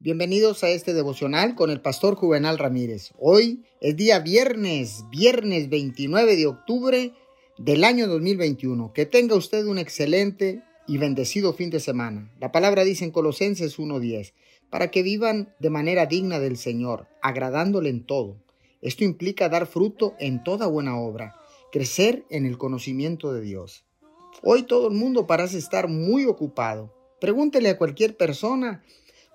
Bienvenidos a este devocional con el pastor Juvenal Ramírez. Hoy es día viernes, viernes 29 de octubre del año 2021. Que tenga usted un excelente y bendecido fin de semana. La palabra dice en Colosenses 1.10, para que vivan de manera digna del Señor, agradándole en todo. Esto implica dar fruto en toda buena obra, crecer en el conocimiento de Dios. Hoy todo el mundo parece estar muy ocupado. Pregúntele a cualquier persona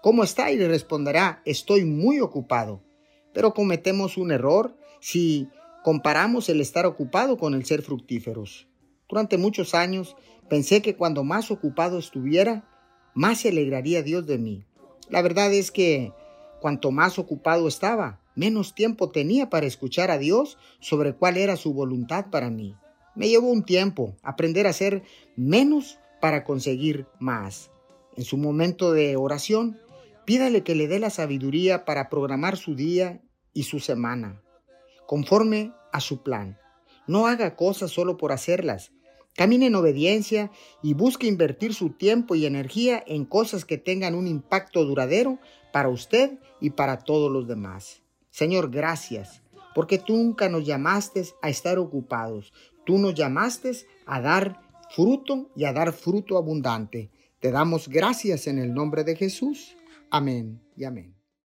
¿Cómo está? Y le responderá, estoy muy ocupado. Pero cometemos un error si comparamos el estar ocupado con el ser fructíferos. Durante muchos años pensé que cuando más ocupado estuviera, más se alegraría Dios de mí. La verdad es que cuanto más ocupado estaba, menos tiempo tenía para escuchar a Dios sobre cuál era su voluntad para mí. Me llevó un tiempo aprender a hacer menos para conseguir más. En su momento de oración, Pídale que le dé la sabiduría para programar su día y su semana, conforme a su plan. No haga cosas solo por hacerlas. Camine en obediencia y busque invertir su tiempo y energía en cosas que tengan un impacto duradero para usted y para todos los demás. Señor, gracias, porque tú nunca nos llamaste a estar ocupados. Tú nos llamaste a dar fruto y a dar fruto abundante. Te damos gracias en el nombre de Jesús. Amén y amén.